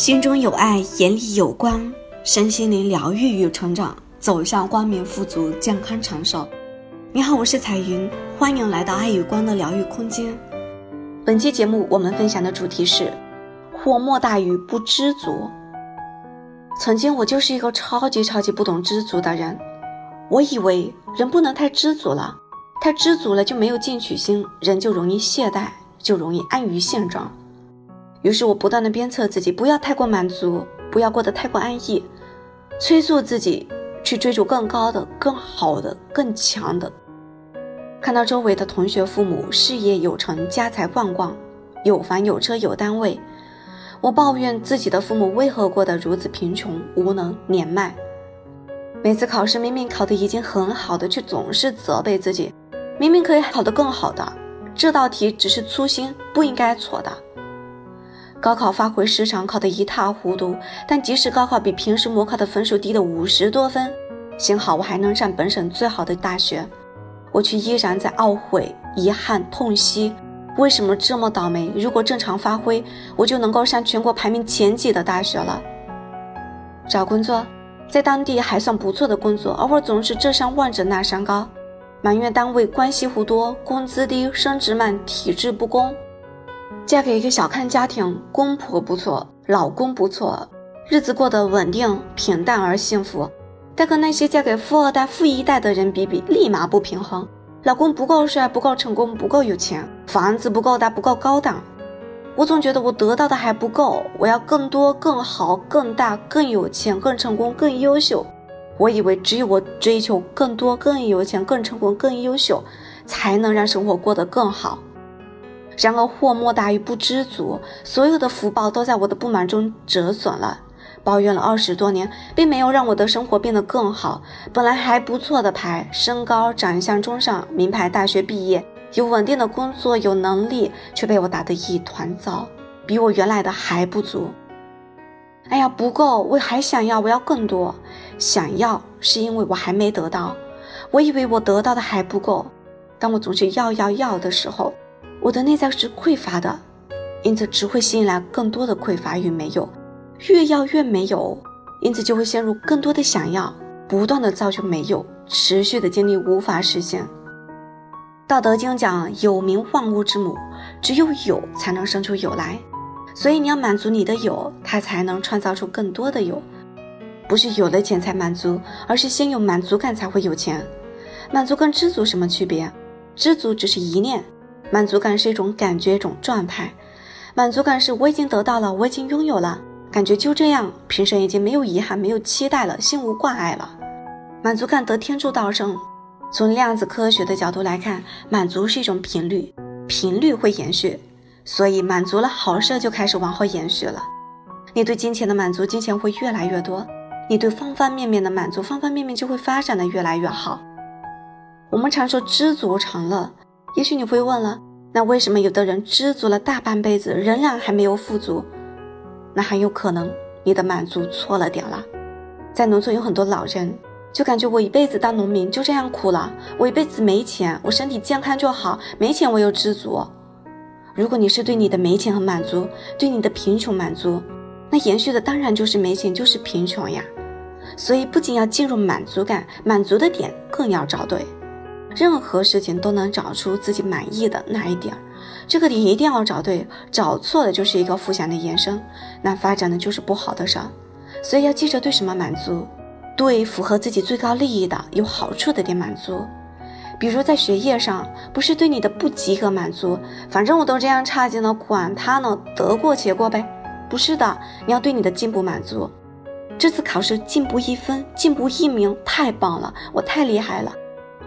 心中有爱，眼里有光，身心灵疗愈与成长，走向光明、富足、健康、长寿。你好，我是彩云，欢迎来到爱与光的疗愈空间。本期节目我们分享的主题是：祸莫大于不知足。曾经我就是一个超级超级不懂知足的人，我以为人不能太知足了，太知足了就没有进取心，人就容易懈怠，就容易安于现状。于是我不断的鞭策自己，不要太过满足，不要过得太过安逸，催促自己去追逐更高的、更好的、更强的。看到周围的同学父母事业有成、家财万贯、有房有车有单位，我抱怨自己的父母为何过得如此贫穷、无能、年迈。每次考试明明考得已经很好的，却总是责备自己，明明可以考得更好的，这道题只是粗心，不应该错的。高考发挥失常，考得一塌糊涂。但即使高考比平时模考的分数低了五十多分，幸好我还能上本省最好的大学，我却依然在懊悔、遗憾、痛惜，为什么这么倒霉？如果正常发挥，我就能够上全国排名前几的大学了。找工作，在当地还算不错的工作，而我总是这山望着那山高，埋怨单位关系户多，工资低，升职慢，体制不公。嫁给一个小康家庭，公婆不错，老公不错，日子过得稳定、平淡而幸福。但和那些嫁给富二代、富一代的人比比，立马不平衡。老公不够帅，不够成功，不够有钱，房子不够大，不够高档。我总觉得我得到的还不够，我要更多、更好、更大、更有钱、更成功、更优秀。我以为只有我追求更多、更有钱、更成功、更优秀，才能让生活过得更好。然而祸莫大于不知足，所有的福报都在我的不满中折损了。抱怨了二十多年，并没有让我的生活变得更好。本来还不错的牌，身高、长相中上，名牌大学毕业，有稳定的工作，有能力，却被我打得一团糟，比我原来的还不足。哎呀，不够，我还想要，我要更多。想要是因为我还没得到，我以为我得到的还不够。当我总是要要要的时候。我的内在是匮乏的，因此只会吸引来更多的匮乏与没有，越要越没有，因此就会陷入更多的想要，不断的造就没有，持续的经历无法实现。道德经讲有名万物之母，只有有才能生出有来，所以你要满足你的有，它才能创造出更多的有，不是有了钱才满足，而是先有满足感才会有钱。满足跟知足什么区别？知足只是一念。满足感是一种感觉，一种状态。满足感是我已经得到了，我已经拥有了，感觉就这样，平生已经没有遗憾，没有期待了，心无挂碍了。满足感得天助道生。从量子科学的角度来看，满足是一种频率，频率会延续，所以满足了，好事就开始往后延续了。你对金钱的满足，金钱会越来越多；你对方方面面的满足，方方面面就会发展的越来越好。我们常说知足常乐。也许你会问了，那为什么有的人知足了大半辈子，仍然还没有富足？那很有可能你的满足错了点了。在农村有很多老人，就感觉我一辈子当农民就这样苦了，我一辈子没钱，我身体健康就好，没钱我又知足。如果你是对你的没钱很满足，对你的贫穷满足，那延续的当然就是没钱，就是贫穷呀。所以不仅要进入满足感，满足的点更要找对。任何事情都能找出自己满意的那一点儿，这个点一定要找对，找错了就是一个负向的延伸，那发展的就是不好的事儿。所以要记着对什么满足，对符合自己最高利益的、有好处的点满足。比如在学业上，不是对你的不及格满足，反正我都这样差劲了，管他呢，得过且过呗。不是的，你要对你的进步满足。这次考试进步一分，进步一名，太棒了，我太厉害了。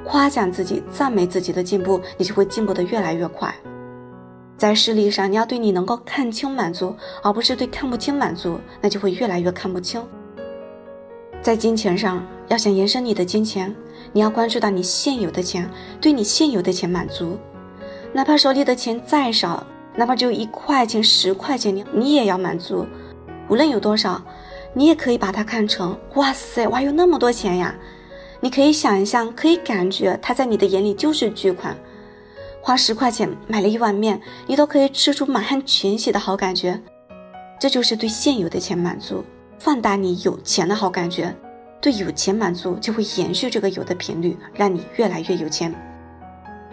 夸奖自己，赞美自己的进步，你就会进步的越来越快。在视力上，你要对你能够看清满足，而不是对看不清满足，那就会越来越看不清。在金钱上，要想延伸你的金钱，你要关注到你现有的钱，对你现有的钱满足，哪怕手里的钱再少，哪怕只有一块钱、十块钱，你你也要满足。无论有多少，你也可以把它看成，哇塞，我还有那么多钱呀！你可以想一想，可以感觉，它在你的眼里就是巨款。花十块钱买了一碗面，你都可以吃出满汉全席的好感觉。这就是对现有的钱满足，放大你有钱的好感觉，对有钱满足就会延续这个有的频率，让你越来越有钱。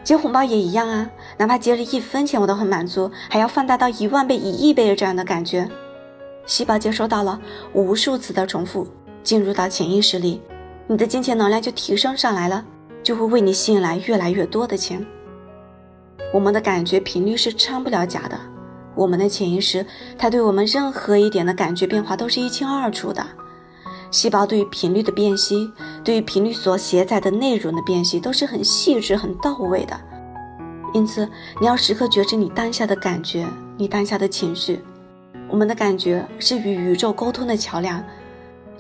接红包也一样啊，哪怕接了一分钱我都很满足，还要放大到一万倍、一亿倍的这样的感觉。细胞接收到了无数次的重复，进入到潜意识里，你的金钱能量就提升上来了，就会为你吸引来越来越多的钱。我们的感觉频率是掺不了假的，我们的潜意识它对我们任何一点的感觉变化都是一清二楚的。细胞对于频率的辨析，对于频率所携载的内容的辨析，都是很细致、很到位的。因此，你要时刻觉知你当下的感觉，你当下的情绪。我们的感觉是与宇宙沟通的桥梁。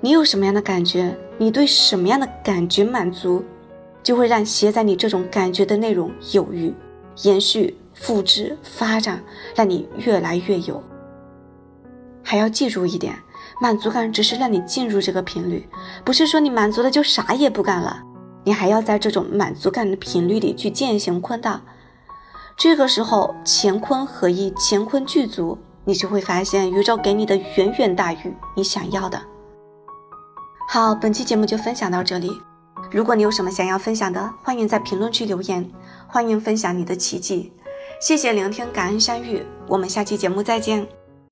你有什么样的感觉，你对什么样的感觉满足，就会让携在你这种感觉的内容有余、延续、复制、发展，让你越来越有。还要记住一点。满足感只是让你进入这个频率，不是说你满足了就啥也不干了。你还要在这种满足感的频率里去践行坤道。这个时候乾坤合一，乾坤具足，你就会发现宇宙给你的远远大于你想要的。好，本期节目就分享到这里。如果你有什么想要分享的，欢迎在评论区留言，欢迎分享你的奇迹。谢谢聆听，感恩相遇，我们下期节目再见。